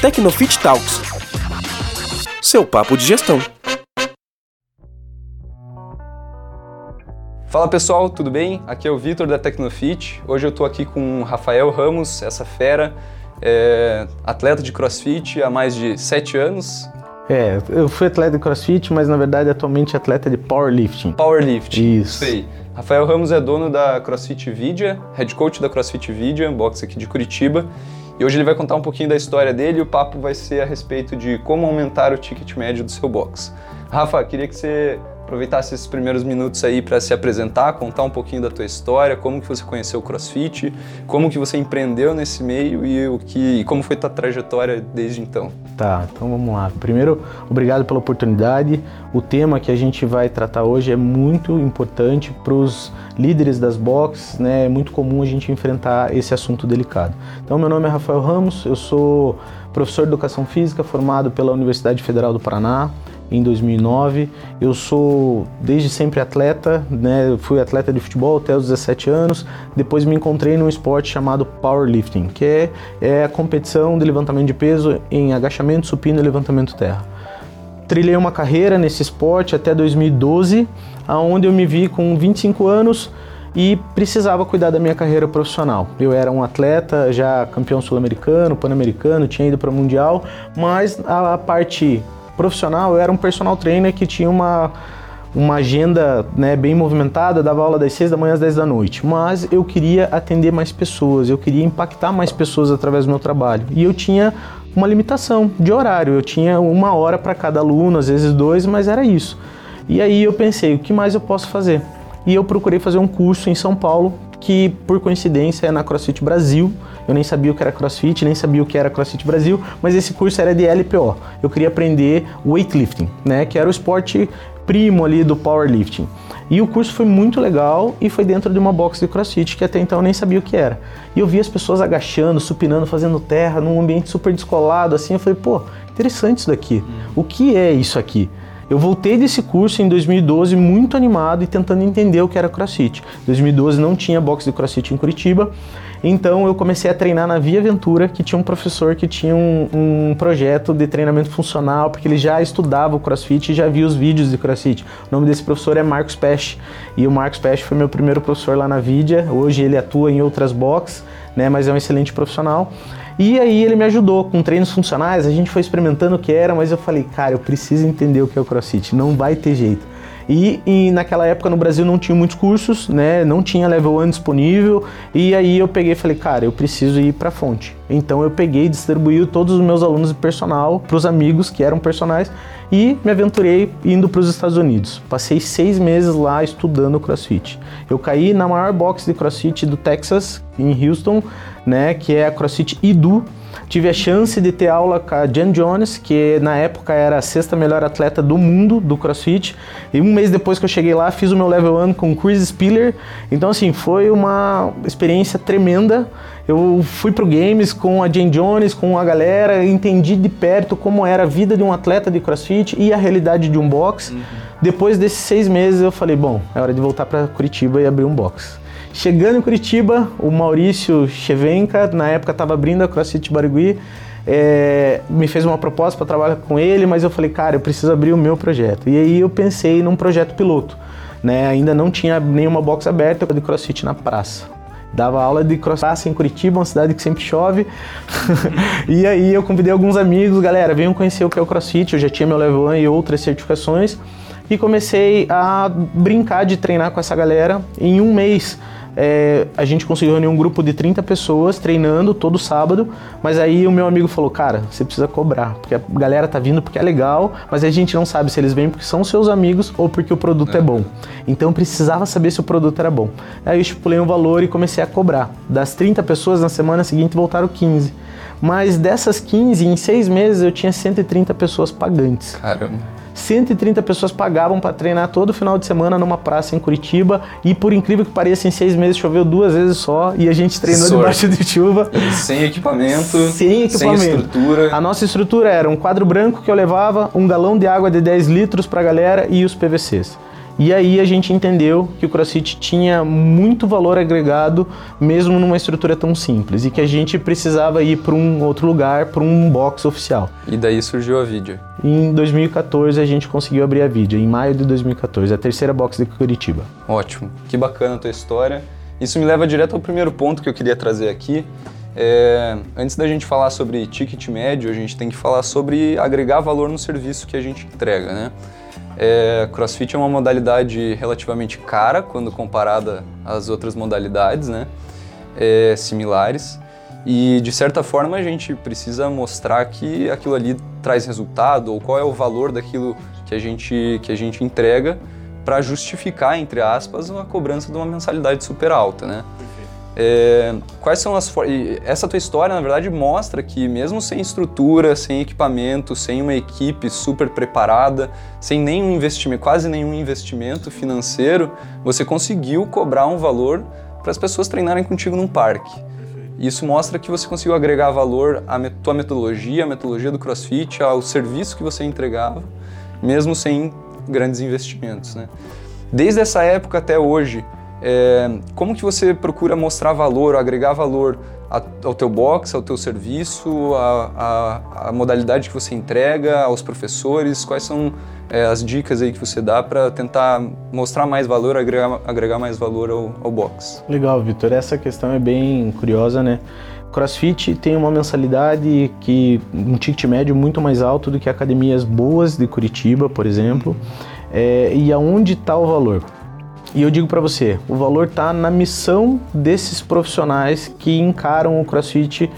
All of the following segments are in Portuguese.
Tecnofit Talks. Seu papo de gestão. Fala pessoal, tudo bem? Aqui é o Vitor da Tecnofit. Hoje eu estou aqui com o Rafael Ramos, essa fera, é atleta de CrossFit há mais de 7 anos. É, eu fui atleta de CrossFit, mas na verdade atualmente atleta de powerlifting. Powerlifting. Isso. Sei. Rafael Ramos é dono da CrossFit Vidia, head coach da CrossFit Vidia, box aqui de Curitiba. E hoje ele vai contar um pouquinho da história dele e o papo vai ser a respeito de como aumentar o ticket médio do seu box. Rafa, queria que você aproveitasse esses primeiros minutos aí para se apresentar, contar um pouquinho da tua história, como que você conheceu o CrossFit, como que você empreendeu nesse meio e o que e como foi tua trajetória desde então. Tá, então vamos lá. Primeiro, obrigado pela oportunidade. O tema que a gente vai tratar hoje é muito importante para os líderes das boxes, né? É muito comum a gente enfrentar esse assunto delicado. Então, meu nome é Rafael Ramos, eu sou professor de educação física formado pela Universidade Federal do Paraná em 2009. Eu sou desde sempre atleta, né? Eu fui atleta de futebol até os 17 anos. Depois me encontrei num esporte chamado powerlifting, que é, é a competição de levantamento de peso em agachamento, supino e levantamento terra. Trilhei uma carreira nesse esporte até 2012, aonde eu me vi com 25 anos e precisava cuidar da minha carreira profissional. Eu era um atleta, já campeão sul-americano, pan-americano, tinha ido para o mundial, mas a, parte profissional, eu era um personal trainer que tinha uma, uma agenda né, bem movimentada, dava aula das 6 da manhã às 10 da noite. Mas eu queria atender mais pessoas, eu queria impactar mais pessoas através do meu trabalho. E eu tinha uma limitação de horário, eu tinha uma hora para cada aluno, às vezes dois, mas era isso. E aí eu pensei, o que mais eu posso fazer? E eu procurei fazer um curso em São Paulo, que por coincidência é na CrossFit Brasil, eu nem sabia o que era CrossFit, nem sabia o que era CrossFit Brasil, mas esse curso era de LPO. Eu queria aprender weightlifting, né, que era o esporte primo ali do powerlifting. E o curso foi muito legal e foi dentro de uma box de crossfit que até então eu nem sabia o que era. E eu vi as pessoas agachando, supinando, fazendo terra num ambiente super descolado assim. Eu falei, pô, interessante isso daqui. O que é isso aqui? Eu voltei desse curso em 2012 muito animado e tentando entender o que era CrossFit. Em 2012 não tinha box de CrossFit em Curitiba, então eu comecei a treinar na Via Aventura, que tinha um professor que tinha um, um projeto de treinamento funcional, porque ele já estudava o CrossFit e já via os vídeos de CrossFit. O nome desse professor é Marcos Pesch, e o Marcos Pesch foi meu primeiro professor lá na Vidia. Hoje ele atua em outras boxes, né, mas é um excelente profissional. E aí ele me ajudou com treinos funcionais, a gente foi experimentando o que era, mas eu falei, cara, eu preciso entender o que é o CrossFit, não vai ter jeito. E, e, naquela época no Brasil não tinha muitos cursos, né? Não tinha level 1 disponível. E aí eu peguei e falei, cara, eu preciso ir para fonte. Então eu peguei e distribuí todos os meus alunos de personal para os amigos que eram personagens e me aventurei indo para os Estados Unidos. Passei seis meses lá estudando CrossFit. Eu caí na maior box de CrossFit do Texas, em Houston, né? Que é a CrossFit Idu Tive a chance de ter aula com a Jen Jones, que na época era a sexta melhor atleta do mundo do CrossFit. E um mês depois que eu cheguei lá, fiz o meu level 1 com Chris Spiller. Então, assim, foi uma experiência tremenda. Eu fui pro Games com a Jen Jones, com a galera, entendi de perto como era a vida de um atleta de CrossFit e a realidade de um box. Uhum. Depois desses seis meses, eu falei, bom, é hora de voltar para Curitiba e abrir um box. Chegando em Curitiba, o Maurício Chevenka, na época estava abrindo a CrossFit Barigui, é, me fez uma proposta para trabalhar com ele, mas eu falei, cara, eu preciso abrir o meu projeto. E aí eu pensei num projeto piloto. Né? Ainda não tinha nenhuma box aberta de CrossFit na praça. Dava aula de crossfit em Curitiba, uma cidade que sempre chove. e aí eu convidei alguns amigos, galera, venham conhecer o que é o CrossFit. Eu já tinha meu level 1 e outras certificações. E comecei a brincar de treinar com essa galera. Em um mês é, a gente conseguiu reunir um grupo de 30 pessoas treinando todo sábado, mas aí o meu amigo falou, cara, você precisa cobrar, porque a galera tá vindo porque é legal, mas a gente não sabe se eles vêm porque são seus amigos ou porque o produto é, é bom. Então precisava saber se o produto era bom. Aí eu estipulei um valor e comecei a cobrar. Das 30 pessoas, na semana seguinte voltaram 15. Mas dessas 15, em seis meses eu tinha 130 pessoas pagantes. Caramba. 130 pessoas pagavam para treinar todo final de semana numa praça em Curitiba e por incrível que pareça, em seis meses choveu duas vezes só e a gente treinou Sorte. debaixo de chuva. Sem equipamento, sem equipamento. Sem estrutura. A nossa estrutura era um quadro branco que eu levava, um galão de água de 10 litros para a galera e os PVCs. E aí a gente entendeu que o CrossFit tinha muito valor agregado, mesmo numa estrutura tão simples, e que a gente precisava ir para um outro lugar, para um box oficial. E daí surgiu a Vidia. Em 2014 a gente conseguiu abrir a Vidia, em maio de 2014, a terceira box de Curitiba. Ótimo, que bacana a tua história. Isso me leva direto ao primeiro ponto que eu queria trazer aqui. É, antes da gente falar sobre ticket médio, a gente tem que falar sobre agregar valor no serviço que a gente entrega, né? É, CrossFit é uma modalidade relativamente cara quando comparada às outras modalidades, né? É, similares. E de certa forma a gente precisa mostrar que aquilo ali traz resultado ou qual é o valor daquilo que a gente, que a gente entrega para justificar, entre aspas, a cobrança de uma mensalidade super alta, né? É, quais são as essa tua história na verdade mostra que mesmo sem estrutura, sem equipamento, sem uma equipe super preparada, sem nenhum investimento, quase nenhum investimento financeiro, você conseguiu cobrar um valor para as pessoas treinarem contigo num parque. Isso mostra que você conseguiu agregar valor à tua metodologia, à metodologia do CrossFit, ao serviço que você entregava, mesmo sem grandes investimentos. Né? Desde essa época até hoje, é, como que você procura mostrar valor, agregar valor ao teu box, ao teu serviço, a modalidade que você entrega, aos professores? Quais são é, as dicas aí que você dá para tentar mostrar mais valor, agregar, agregar mais valor ao, ao box? Legal, Vitor. Essa questão é bem curiosa, né? CrossFit tem uma mensalidade que um ticket médio muito mais alto do que academias boas de Curitiba, por exemplo. É, e aonde está o valor? E eu digo para você, o valor está na missão desses profissionais que encaram o CrossFit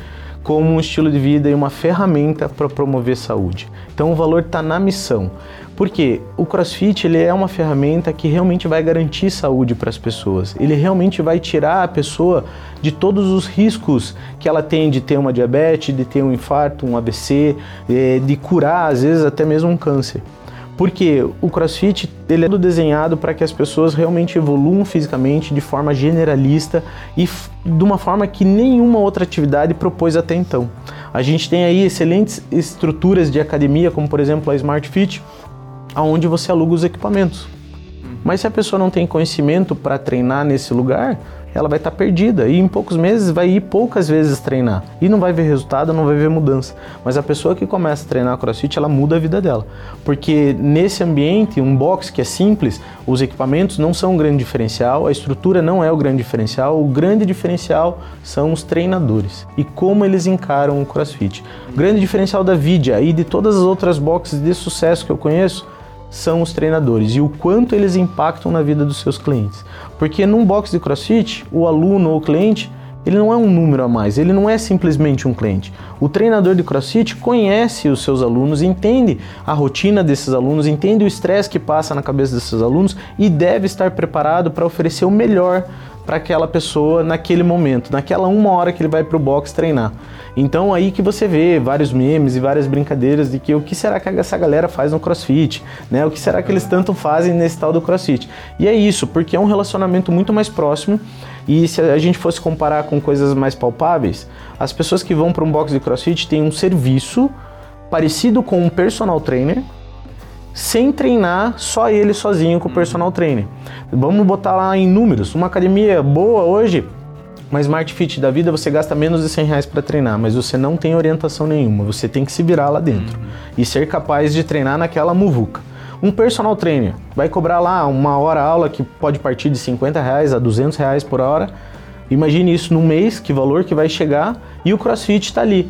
como um estilo de vida e uma ferramenta para promover saúde. Então o valor está na missão. Porque o CrossFit ele é uma ferramenta que realmente vai garantir saúde para as pessoas. Ele realmente vai tirar a pessoa de todos os riscos que ela tem de ter uma diabetes, de ter um infarto, um AVC, eh, de curar às vezes até mesmo um câncer. Porque o CrossFit ele é desenhado para que as pessoas realmente evoluam fisicamente de forma generalista e de uma forma que nenhuma outra atividade propôs até então. A gente tem aí excelentes estruturas de academia, como por exemplo a Smart Fit, aonde você aluga os equipamentos. Mas se a pessoa não tem conhecimento para treinar nesse lugar, ela vai estar tá perdida e em poucos meses vai ir poucas vezes treinar e não vai ver resultado, não vai ver mudança. Mas a pessoa que começa a treinar CrossFit, ela muda a vida dela, porque nesse ambiente, um box que é simples, os equipamentos não são um grande diferencial, a estrutura não é o grande diferencial, o grande diferencial são os treinadores e como eles encaram o CrossFit. O grande diferencial da Vidia e de todas as outras boxes de sucesso que eu conheço são os treinadores e o quanto eles impactam na vida dos seus clientes. Porque num box de CrossFit, o aluno ou o cliente, ele não é um número a mais, ele não é simplesmente um cliente. O treinador de CrossFit conhece os seus alunos, entende a rotina desses alunos, entende o estresse que passa na cabeça desses alunos e deve estar preparado para oferecer o melhor para aquela pessoa naquele momento, naquela uma hora que ele vai para o box treinar. Então aí que você vê vários memes e várias brincadeiras de que o que será que essa galera faz no CrossFit, né? O que será que eles tanto fazem nesse tal do CrossFit? E é isso, porque é um relacionamento muito mais próximo e se a gente fosse comparar com coisas mais palpáveis, as pessoas que vão para um box de CrossFit têm um serviço parecido com um personal trainer, sem treinar só ele sozinho com o personal trainer. Vamos botar lá em números. Uma academia boa hoje uma Smart Fit da vida você gasta menos de 100 reais para treinar, mas você não tem orientação nenhuma, você tem que se virar lá dentro e ser capaz de treinar naquela muvuca. Um personal trainer vai cobrar lá uma hora aula que pode partir de 50 reais a 200 reais por hora. Imagine isso num mês, que valor que vai chegar, e o CrossFit está ali.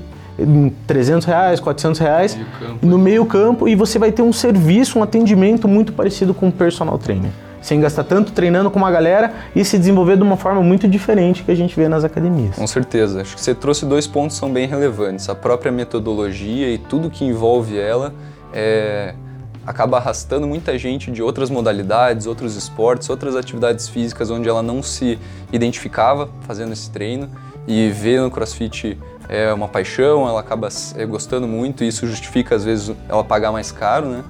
300 reais, 400 reais meio no meio campo e você vai ter um serviço, um atendimento muito parecido com um personal trainer sem gastar tanto treinando com uma galera e se desenvolver de uma forma muito diferente que a gente vê nas academias. Com certeza. Acho que você trouxe dois pontos que são bem relevantes. A própria metodologia e tudo que envolve ela é, acaba arrastando muita gente de outras modalidades, outros esportes, outras atividades físicas onde ela não se identificava fazendo esse treino e vê no CrossFit é uma paixão, ela acaba é, gostando muito e isso justifica às vezes ela pagar mais caro, né?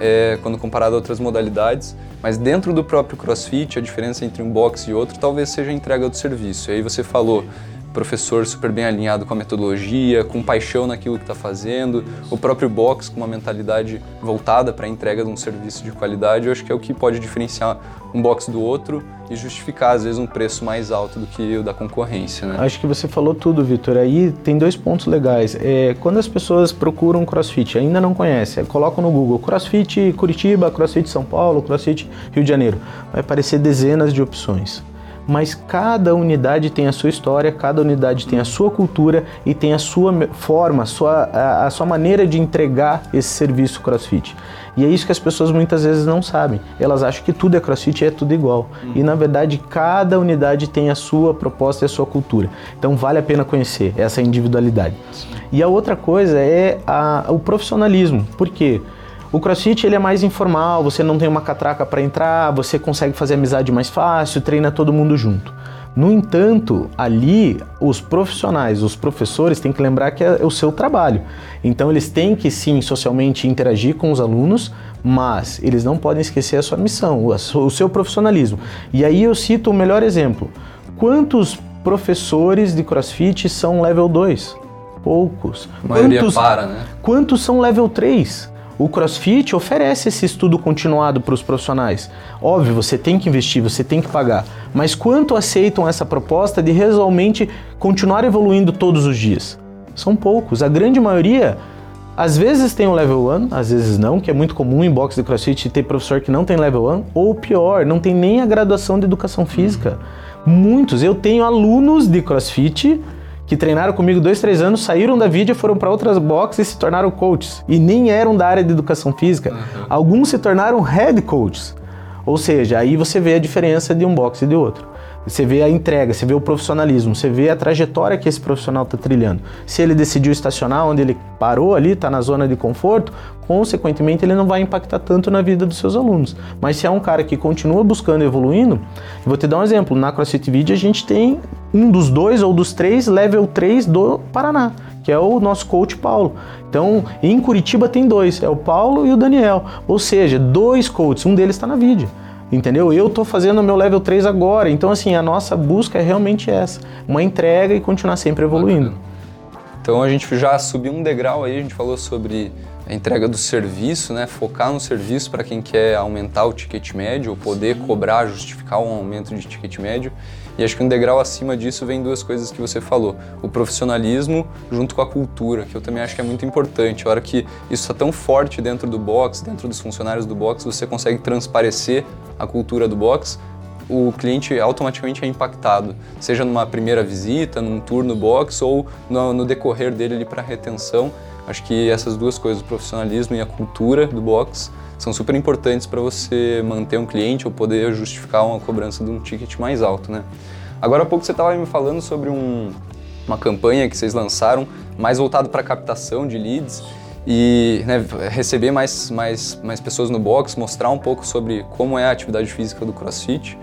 É, quando comparado a outras modalidades. Mas dentro do próprio CrossFit, a diferença entre um box e outro talvez seja a entrega do serviço. E aí você falou professor super bem alinhado com a metodologia, com paixão naquilo que está fazendo, o próprio box com uma mentalidade voltada para a entrega de um serviço de qualidade, eu acho que é o que pode diferenciar um box do outro e justificar às vezes um preço mais alto do que o da concorrência. Né? Acho que você falou tudo, Vitor. Aí tem dois pontos legais. É, quando as pessoas procuram CrossFit, ainda não conhecem, colocam no Google CrossFit Curitiba, CrossFit São Paulo, CrossFit Rio de Janeiro, vai aparecer dezenas de opções mas cada unidade tem a sua história, cada unidade tem a sua cultura e tem a sua forma, a sua, a, a sua maneira de entregar esse serviço CrossFit. E é isso que as pessoas muitas vezes não sabem. Elas acham que tudo é crossfit e é tudo igual. Uhum. E na verdade, cada unidade tem a sua proposta e a sua cultura. Então vale a pena conhecer essa individualidade. E a outra coisa é a, o profissionalismo. Por quê? O CrossFit ele é mais informal, você não tem uma catraca para entrar, você consegue fazer amizade mais fácil, treina todo mundo junto. No entanto, ali os profissionais, os professores têm que lembrar que é o seu trabalho. Então eles têm que sim socialmente interagir com os alunos, mas eles não podem esquecer a sua missão, o seu profissionalismo. E aí eu cito o melhor exemplo. Quantos professores de CrossFit são level 2? Poucos. A maioria quantos, para, né? Quantos são level 3? O CrossFit oferece esse estudo continuado para os profissionais. Óbvio, você tem que investir, você tem que pagar. Mas quanto aceitam essa proposta de realmente continuar evoluindo todos os dias? São poucos. A grande maioria às vezes tem o level 1, às vezes não, que é muito comum em box de CrossFit ter professor que não tem level 1, ou pior, não tem nem a graduação de educação física. Muitos, eu tenho alunos de CrossFit que treinaram comigo dois, três anos, saíram da vídeo, foram para outras boxes e se tornaram coaches. E nem eram da área de educação física. Uhum. Alguns se tornaram head coaches. Ou seja, aí você vê a diferença de um boxe e de outro. Você vê a entrega, você vê o profissionalismo, você vê a trajetória que esse profissional está trilhando. Se ele decidiu estacionar onde ele parou ali, está na zona de conforto, consequentemente ele não vai impactar tanto na vida dos seus alunos. Mas se é um cara que continua buscando evoluindo, vou te dar um exemplo. Na CrossFit Video a gente tem um dos dois ou dos três level 3 do Paraná, que é o nosso coach Paulo. Então, em Curitiba tem dois, é o Paulo e o Daniel. Ou seja, dois coaches, um deles está na vídeo entendeu? Eu estou fazendo o meu level 3 agora, então assim, a nossa busca é realmente essa, uma entrega e continuar sempre evoluindo. Então a gente já subiu um degrau aí, a gente falou sobre a entrega do serviço, né? Focar no serviço para quem quer aumentar o ticket médio, ou poder cobrar, justificar um aumento de ticket médio. E acho que um degrau acima disso vem duas coisas que você falou: o profissionalismo junto com a cultura, que eu também acho que é muito importante. A hora que isso está tão forte dentro do box, dentro dos funcionários do box, você consegue transparecer a cultura do box, o cliente automaticamente é impactado, seja numa primeira visita, num tour no box ou no, no decorrer dele para retenção. Acho que essas duas coisas, o profissionalismo e a cultura do box, são super importantes para você manter um cliente ou poder justificar uma cobrança de um ticket mais alto, né? Agora há pouco você estava me falando sobre um, uma campanha que vocês lançaram mais voltado para captação de leads e né, receber mais, mais, mais pessoas no box, mostrar um pouco sobre como é a atividade física do CrossFit.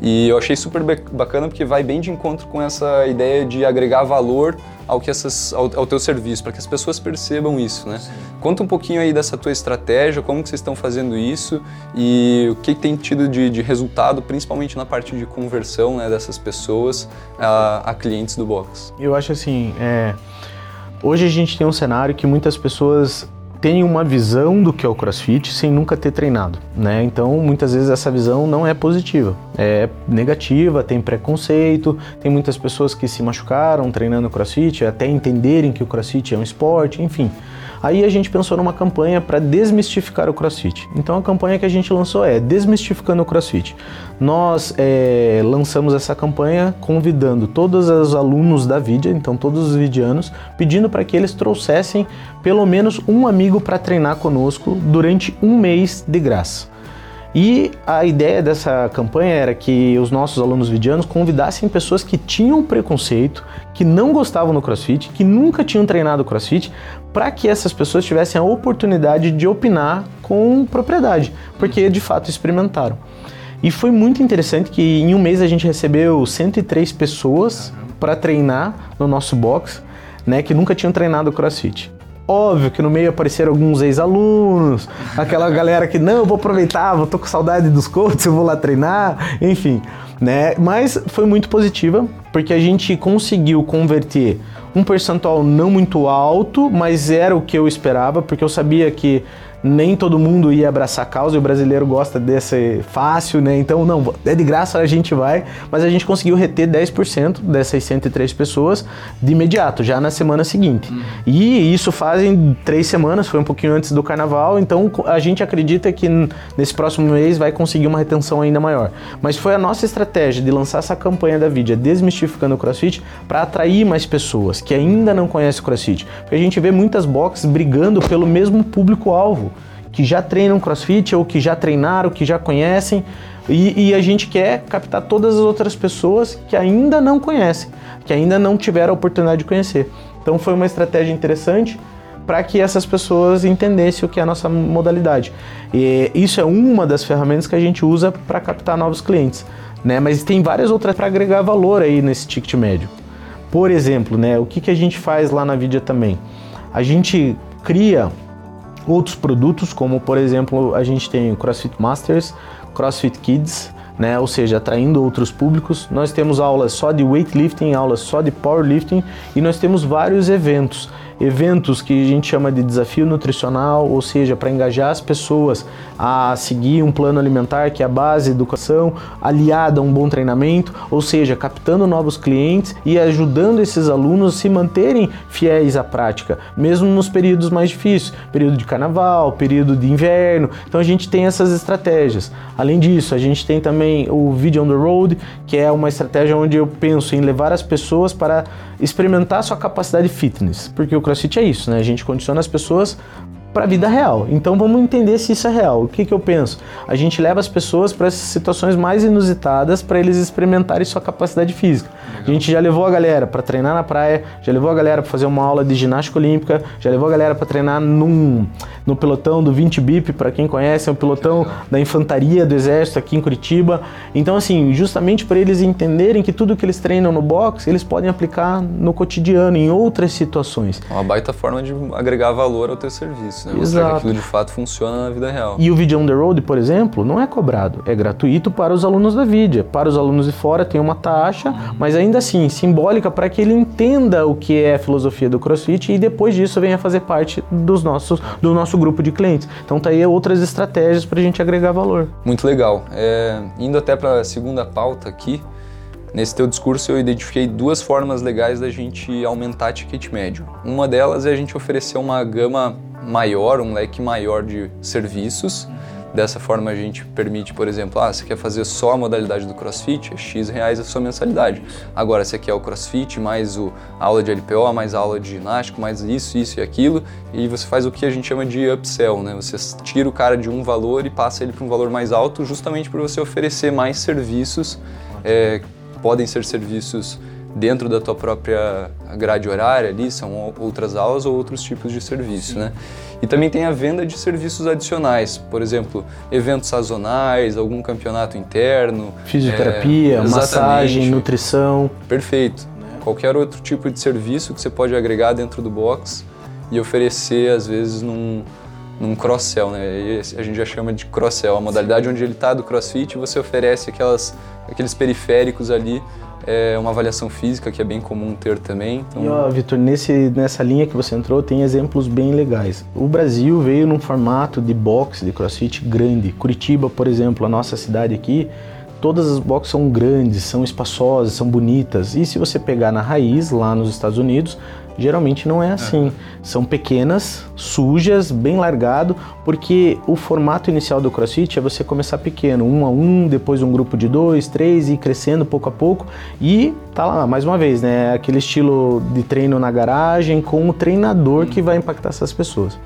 E eu achei super bacana porque vai bem de encontro com essa ideia de agregar valor ao que essas ao, ao teu serviço, para que as pessoas percebam isso, né? Sim. Conta um pouquinho aí dessa tua estratégia, como que vocês estão fazendo isso e o que, que tem tido de, de, resultado, principalmente na parte de conversão né, dessas pessoas a, a clientes do box. Eu acho assim, é, Hoje a gente tem um cenário que muitas pessoas têm uma visão do que é o CrossFit sem nunca ter treinado, né? Então, muitas vezes essa visão não é positiva, é negativa, tem preconceito, tem muitas pessoas que se machucaram treinando CrossFit até entenderem que o CrossFit é um esporte, enfim. Aí a gente pensou numa campanha para desmistificar o CrossFit. Então a campanha que a gente lançou é Desmistificando o CrossFit. Nós é, lançamos essa campanha convidando todos os alunos da Vidia, então todos os vidianos, pedindo para que eles trouxessem pelo menos um amigo para treinar conosco durante um mês de graça. E a ideia dessa campanha era que os nossos alunos vidianos convidassem pessoas que tinham preconceito, que não gostavam do CrossFit, que nunca tinham treinado CrossFit, para que essas pessoas tivessem a oportunidade de opinar com propriedade, porque de fato experimentaram. E foi muito interessante que em um mês a gente recebeu 103 pessoas para treinar no nosso box, né, que nunca tinham treinado CrossFit. Óbvio que no meio apareceram alguns ex-alunos, aquela galera que não, eu vou aproveitar, vou tô com saudade dos coaches, eu vou lá treinar, enfim, né? Mas foi muito positiva, porque a gente conseguiu converter um percentual não muito alto, mas era o que eu esperava, porque eu sabia que nem todo mundo ia abraçar a causa e o brasileiro gosta desse fácil, né? Então, não, é de graça, a gente vai, mas a gente conseguiu reter 10% dessas 103 pessoas de imediato, já na semana seguinte. Uhum. E isso fazem três semanas, foi um pouquinho antes do carnaval, então a gente acredita que nesse próximo mês vai conseguir uma retenção ainda maior. Mas foi a nossa estratégia de lançar essa campanha da Vidia Desmistificando o CrossFit para atrair mais pessoas que ainda não conhecem o CrossFit. Porque a gente vê muitas boxes brigando pelo mesmo público-alvo que já treinam crossfit ou que já treinaram, que já conhecem, e, e, a gente quer captar todas as outras pessoas que ainda não conhecem, que ainda não tiveram a oportunidade de conhecer. Então foi uma estratégia interessante para que essas pessoas entendessem o que é a nossa modalidade. E isso é uma das ferramentas que a gente usa para captar novos clientes, né? Mas tem várias outras para agregar valor aí nesse ticket médio. Por exemplo, né, o que, que a gente faz lá na Vidia também? A gente cria outros produtos, como por exemplo a gente tem o CrossFit Masters, CrossFit Kids, né? ou seja, atraindo outros públicos. Nós temos aulas só de weightlifting, aulas só de powerlifting e nós temos vários eventos eventos que a gente chama de desafio nutricional, ou seja, para engajar as pessoas a seguir um plano alimentar que é a base educação, aliada a um bom treinamento, ou seja, captando novos clientes e ajudando esses alunos a se manterem fiéis à prática, mesmo nos períodos mais difíceis, período de carnaval, período de inverno. Então a gente tem essas estratégias. Além disso, a gente tem também o Video on the Road, que é uma estratégia onde eu penso em levar as pessoas para experimentar sua capacidade fitness, porque o CrossFit é isso, né? A gente condiciona as pessoas para a vida real. Então vamos entender se isso é real. O que, que eu penso? A gente leva as pessoas para essas situações mais inusitadas para eles experimentarem sua capacidade física. Legal. A gente já levou a galera para treinar na praia, já levou a galera para fazer uma aula de ginástica olímpica, já levou a galera para treinar num, no pelotão do 20 BIP, para quem conhece, é um pelotão da infantaria do exército aqui em Curitiba. Então assim, justamente para eles entenderem que tudo que eles treinam no box, eles podem aplicar no cotidiano, em outras situações. Uma baita forma de agregar valor ao teu serviço né? Mostrar Exato. que aquilo de fato funciona na vida real. E o Video on the Road, por exemplo, não é cobrado, é gratuito para os alunos da Vidia. Para os alunos de fora tem uma taxa, mas ainda assim simbólica para que ele entenda o que é a filosofia do CrossFit e depois disso venha fazer parte dos nossos, do nosso grupo de clientes. Então tá aí outras estratégias para a gente agregar valor. Muito legal. É, indo até para a segunda pauta aqui, Nesse teu discurso eu identifiquei duas formas legais da gente aumentar ticket médio. Uma delas é a gente oferecer uma gama maior, um leque maior de serviços. Dessa forma a gente permite, por exemplo, ah, você quer fazer só a modalidade do CrossFit, é X reais a sua mensalidade. Agora você quer o CrossFit, mais o, a aula de LPO, mais a aula de ginástica, mais isso, isso e aquilo, e você faz o que a gente chama de upsell, né? Você tira o cara de um valor e passa ele para um valor mais alto, justamente para você oferecer mais serviços, é, podem ser serviços dentro da tua própria grade horária ali, são outras aulas ou outros tipos de serviço, Sim. né? E também tem a venda de serviços adicionais, por exemplo, eventos sazonais, algum campeonato interno. Fisioterapia, é, massagem, nutrição. Perfeito. Né? Qualquer outro tipo de serviço que você pode agregar dentro do box e oferecer, às vezes, num, num cross-sell, né? E a gente já chama de cross-sell, a modalidade onde ele está do crossfit você oferece aquelas, aqueles periféricos ali é uma avaliação física que é bem comum ter também. Então... E Vitor, nessa linha que você entrou, tem exemplos bem legais. O Brasil veio num formato de boxe, de crossfit grande. Curitiba, por exemplo, a nossa cidade aqui, todas as boxes são grandes, são espaçosas, são bonitas. E se você pegar na raiz, lá nos Estados Unidos, Geralmente não é assim. É. São pequenas, sujas, bem largado, porque o formato inicial do CrossFit é você começar pequeno, um a um, depois um grupo de dois, três e ir crescendo pouco a pouco. E tá lá, mais uma vez, né? Aquele estilo de treino na garagem com o treinador que vai impactar essas pessoas.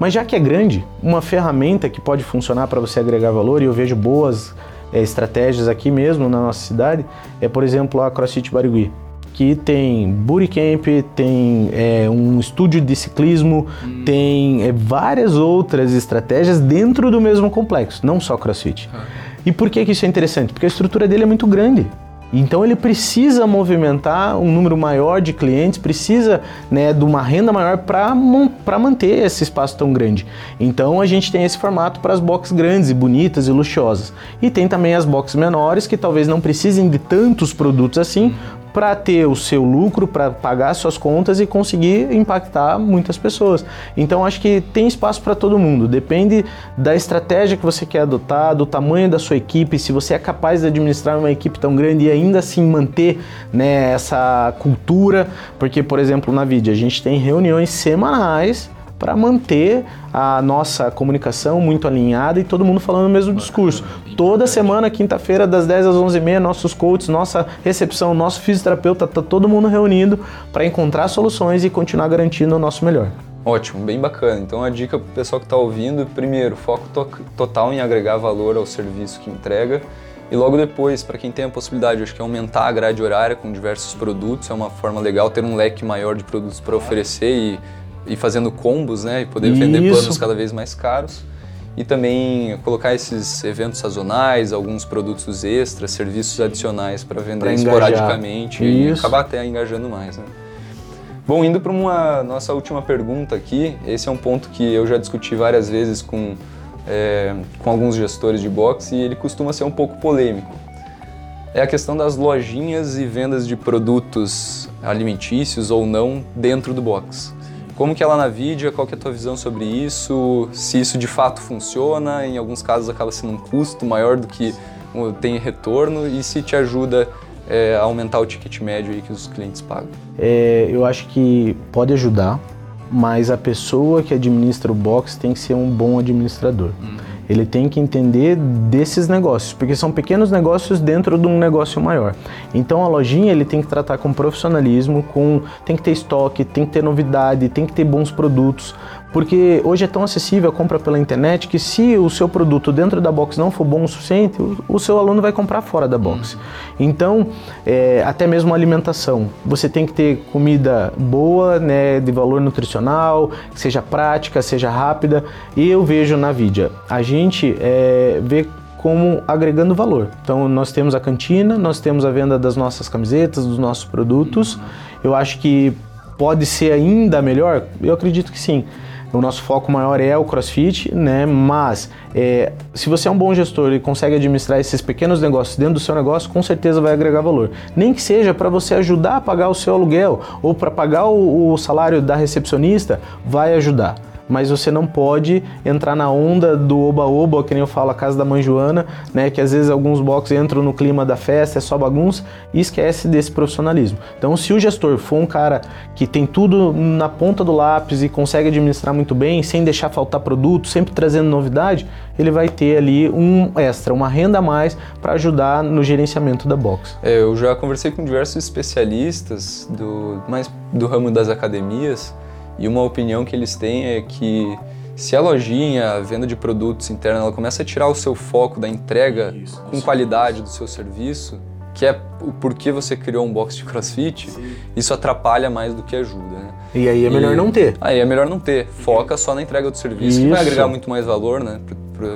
Mas já que é grande, uma ferramenta que pode funcionar para você agregar valor, e eu vejo boas é, estratégias aqui mesmo na nossa cidade, é por exemplo a CrossFit Barigui que tem bootcamp, tem é, um estúdio de ciclismo, hum. tem é, várias outras estratégias dentro do mesmo complexo, não só CrossFit. Ah. E por que, que isso é interessante? Porque a estrutura dele é muito grande. Então ele precisa movimentar um número maior de clientes, precisa né, de uma renda maior para manter esse espaço tão grande. Então a gente tem esse formato para as boxes grandes e bonitas e luxuosas. E tem também as boxes menores que talvez não precisem de tantos produtos assim, para ter o seu lucro, para pagar suas contas e conseguir impactar muitas pessoas. Então acho que tem espaço para todo mundo. Depende da estratégia que você quer adotar, do tamanho da sua equipe, se você é capaz de administrar uma equipe tão grande e ainda assim manter né, essa cultura, porque por exemplo na Vídeo a gente tem reuniões semanais para manter a nossa comunicação muito alinhada e todo mundo falando o mesmo discurso. Toda semana, quinta-feira, das 10 às 11h30, nossos coaches, nossa recepção, nosso fisioterapeuta, tá todo mundo reunindo para encontrar soluções e continuar garantindo o nosso melhor. Ótimo, bem bacana. Então a dica para o pessoal que está ouvindo, primeiro, foco to total em agregar valor ao serviço que entrega. E logo depois, para quem tem a possibilidade, acho que aumentar a grade horária com diversos produtos, é uma forma legal ter um leque maior de produtos para oferecer e ir fazendo combos, né? E poder Isso. vender planos cada vez mais caros. E também colocar esses eventos sazonais, alguns produtos extras, serviços adicionais para vender pra esporadicamente Isso. e acabar até engajando mais, né? Bom, indo para uma nossa última pergunta aqui, esse é um ponto que eu já discuti várias vezes com, é, com alguns gestores de boxe e ele costuma ser um pouco polêmico. É a questão das lojinhas e vendas de produtos alimentícios ou não dentro do box. Como que é lá na Vidia, qual que é a tua visão sobre isso, se isso de fato funciona, em alguns casos acaba sendo um custo maior do que tem retorno e se te ajuda é, a aumentar o ticket médio aí que os clientes pagam? É, eu acho que pode ajudar, mas a pessoa que administra o box tem que ser um bom administrador. Hum. Ele tem que entender desses negócios, porque são pequenos negócios dentro de um negócio maior. Então a lojinha ele tem que tratar com profissionalismo, com tem que ter estoque, tem que ter novidade, tem que ter bons produtos, porque hoje é tão acessível a compra pela internet que se o seu produto dentro da box não for bom o suficiente, o, seu aluno vai comprar fora da box. Então, é, até mesmo alimentação, você tem que ter comida boa, né, de valor nutricional, que seja prática, seja rápida. E eu vejo na Vidia, a gente é, vê como agregando valor. Então, nós temos a cantina, nós temos a venda das nossas camisetas, dos nossos produtos. Eu acho que pode ser ainda melhor? Eu acredito que sim. O nosso foco maior é o CrossFit, né? Mas é, se você é um bom gestor e consegue administrar esses pequenos negócios dentro do seu negócio, com certeza vai agregar valor. Nem que seja para você ajudar a pagar o seu aluguel ou para pagar o, o salário da recepcionista, vai ajudar mas você não pode entrar na onda do oba-oba, que nem eu falo, a casa da mãe Joana, né? Que às vezes alguns boxes entram no clima da festa, é só bagunça e esquece desse profissionalismo. Então, se o gestor for um cara que tem tudo na ponta do lápis e consegue administrar muito bem, sem deixar faltar produto, sempre trazendo novidade, ele vai ter ali um extra, uma renda a mais para ajudar no gerenciamento da box. É, eu já conversei com diversos especialistas do mais do ramo das academias e uma opinião que eles têm é que se a lojinha, a venda de produtos interna, ela começa a tirar o seu foco da entrega isso, com isso. qualidade do seu serviço, que é o porquê você criou um box de crossfit, Sim. isso atrapalha mais do que ajuda. Né? E aí é melhor e, não ter. Aí é melhor não ter. Foca só na entrega do serviço, isso. que vai agregar muito mais valor né,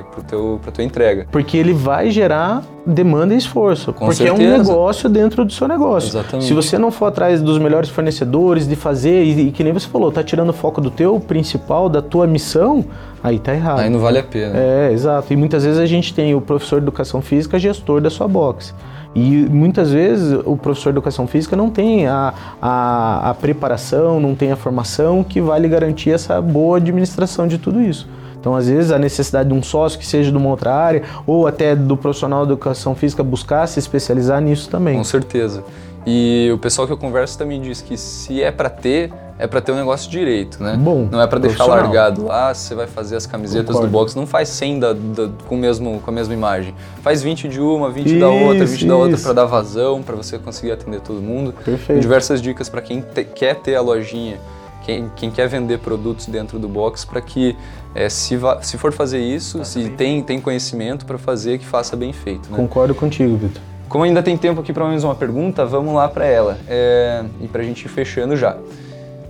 para teu, tua entrega. Porque ele vai gerar demanda e esforço. Com porque certeza. é um negócio dentro do seu negócio. Exatamente. Se você não for atrás dos melhores fornecedores, de fazer, e, e que nem você falou, tá tirando o foco do teu principal, da tua missão, aí tá errado. Aí não vale a pena. É, exato. E muitas vezes a gente tem o professor de educação física gestor da sua box. E muitas vezes o professor de educação física não tem a, a, a preparação, não tem a formação que vai lhe garantir essa boa administração de tudo isso. Então, às vezes, a necessidade de um sócio que seja de uma outra área, ou até do profissional de educação física buscar se especializar nisso também. Com certeza. E o pessoal que eu converso também diz que se é para ter, é para ter um negócio direito, né? Bom, não é para deixar largado lá, você vai fazer as camisetas Concordo. do box, não faz 100 da, da, com, mesmo, com a mesma imagem. Faz 20 de uma, 20 isso, da outra, 20 isso. da outra para dar vazão, para você conseguir atender todo mundo. Perfeito. Diversas dicas para quem te, quer ter a lojinha, quem, quem quer vender produtos dentro do box, para que é, se, se for fazer isso, se tem, tem conhecimento para fazer, que faça bem feito. Né? Concordo contigo, Vitor. Como ainda tem tempo aqui para mais uma pergunta, vamos lá para ela. É, e para a gente ir fechando já.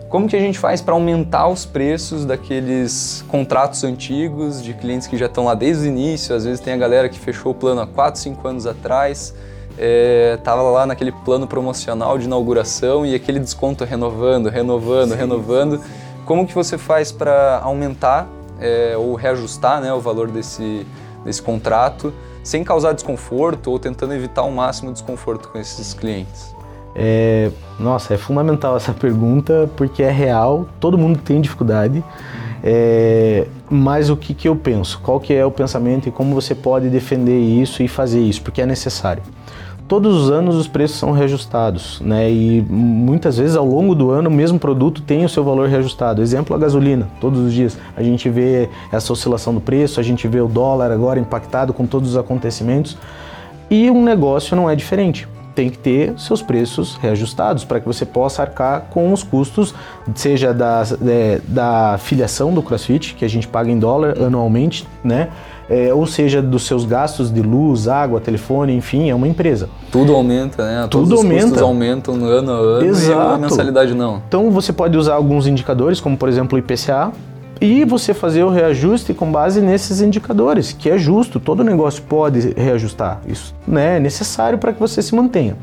Como que a gente faz para aumentar os preços daqueles contratos antigos de clientes que já estão lá desde o início? Às vezes tem a galera que fechou o plano há 4, 5 anos atrás, é, tava lá naquele plano promocional de inauguração e aquele desconto renovando, renovando, Sim. renovando. Como que você faz para aumentar é, ou reajustar né, o valor desse, desse contrato sem causar desconforto ou tentando evitar o máximo desconforto com esses clientes? É, nossa, é fundamental essa pergunta porque é real, todo mundo tem dificuldade. É, mas o que, que eu penso? Qual que é o pensamento e como você pode defender isso e fazer isso? Porque é necessário todos os anos os preços são reajustados, né? E muitas vezes ao longo do ano o mesmo produto tem o seu valor reajustado. Exemplo a gasolina, todos os dias a gente vê essa oscilação do preço, a gente vê o dólar agora impactado com todos os acontecimentos. E um negócio não é diferente. Tem que ter seus preços reajustados para que você possa arcar com os custos, seja da, é, da filiação do CrossFit, que a gente paga em dólar anualmente, né? é, ou seja, dos seus gastos de luz, água, telefone, enfim, é uma empresa. Tudo aumenta, né? Todos Tudo aumenta. Todos aumentam ano a ano Exato. e a mensalidade não. Então você pode usar alguns indicadores, como por exemplo o IPCA, e você fazer o reajuste com base nesses indicadores, que é justo, todo negócio pode reajustar. Isso né, é necessário para que você se mantenha.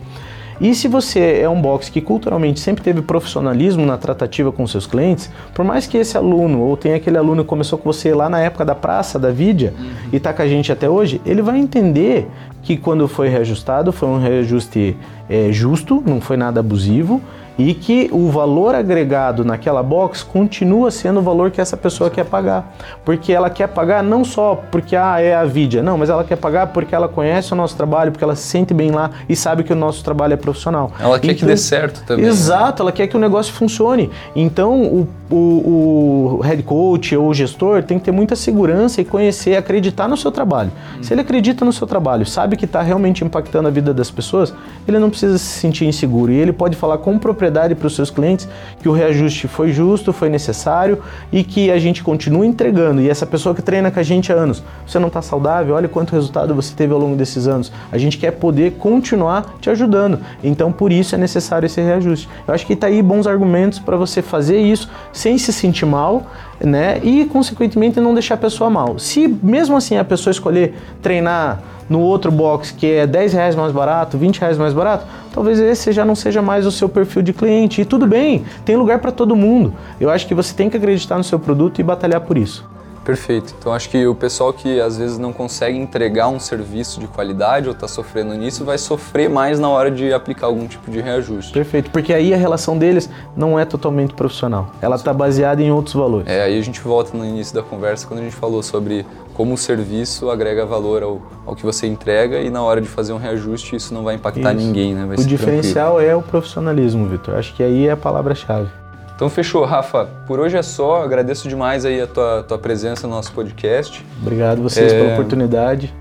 E se você é um box que culturalmente sempre teve profissionalismo na tratativa com seus clientes, por mais que esse aluno ou tenha aquele aluno que começou com você lá na época da praça, da Vidia, uhum. e está com a gente até hoje, ele vai entender que quando foi reajustado foi um reajuste é, justo, não foi nada abusivo e que o valor agregado naquela box continua sendo o valor que essa pessoa quer pagar. Porque ela quer pagar não só porque ah, é a Vidia, não, mas ela quer pagar porque ela conhece o nosso trabalho, porque ela se sente bem lá e sabe que o nosso trabalho é profissional. Ela quer então, que dê certo também. Né? Exato, né? ela quer que o negócio funcione. Então o, o, o head coach ou o gestor tem que ter muita segurança e conhecer, acreditar no seu trabalho. Se ele acredita no seu trabalho, sabe que está realmente impactando a vida das pessoas, ele não precisa se sentir inseguro e ele pode falar com propriedade propriedade para os seus clientes que o reajuste foi justo, foi necessário e que a gente continua entregando. E essa pessoa que treina com a gente há anos, você não está saudável, olha quanto resultado você teve ao longo desses anos. A gente quer poder continuar te ajudando. Então, por isso é necessário esse reajuste. Eu acho que está aí bons argumentos para você fazer isso sem se sentir mal, né? E, consequentemente, não deixar a pessoa mal. Se mesmo assim a pessoa escolher treinar no outro box que é 10 reais mais barato, 20 reais mais barato, talvez esse já não seja mais o seu perfil de cliente. E tudo bem, tem lugar para todo mundo. Eu acho que você tem que acreditar no seu produto e batalhar por isso. Perfeito. Então acho que o pessoal que às vezes não consegue entregar um serviço de qualidade ou está sofrendo nisso vai sofrer mais na hora de aplicar algum tipo de reajuste. Perfeito, porque aí a relação deles não é totalmente profissional. Ela está baseada em outros valores. É, aí a gente volta no início da conversa quando a gente falou sobre como o serviço agrega valor ao, ao que você entrega e na hora de fazer um reajuste isso não vai impactar isso. ninguém, né? Vai o diferencial tranquilo. é o profissionalismo, Vitor. Acho que aí é a palavra-chave. Então fechou, Rafa. Por hoje é só. Agradeço demais aí a tua, tua presença no nosso podcast. Obrigado vocês é... pela oportunidade.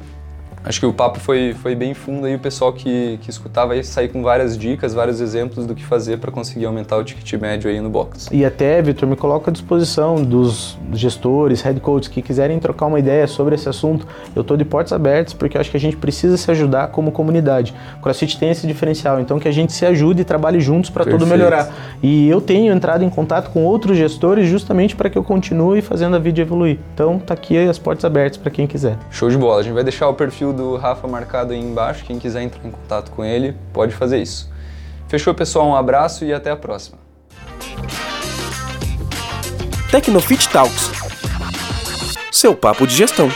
Acho que o papo foi, foi bem fundo aí, o pessoal que, que escutava aí sair com várias dicas, vários exemplos do que fazer para conseguir aumentar o ticket médio aí no box. E até, Vitor, me coloco à disposição dos gestores, head coaches que quiserem trocar uma ideia sobre esse assunto. Eu estou de portas abertas porque acho que a gente precisa se ajudar como comunidade. O CrossFit tem esse diferencial, então que a gente se ajude e trabalhe juntos para tudo melhorar. E eu tenho entrado em contato com outros gestores justamente para que eu continue fazendo a vida evoluir. Então tá aqui as portas abertas para quem quiser. Show de bola. A gente vai deixar o do Rafa marcado aí embaixo. Quem quiser entrar em contato com ele, pode fazer isso. Fechou, pessoal? Um abraço e até a próxima. Tecnofit Talks seu papo de gestão.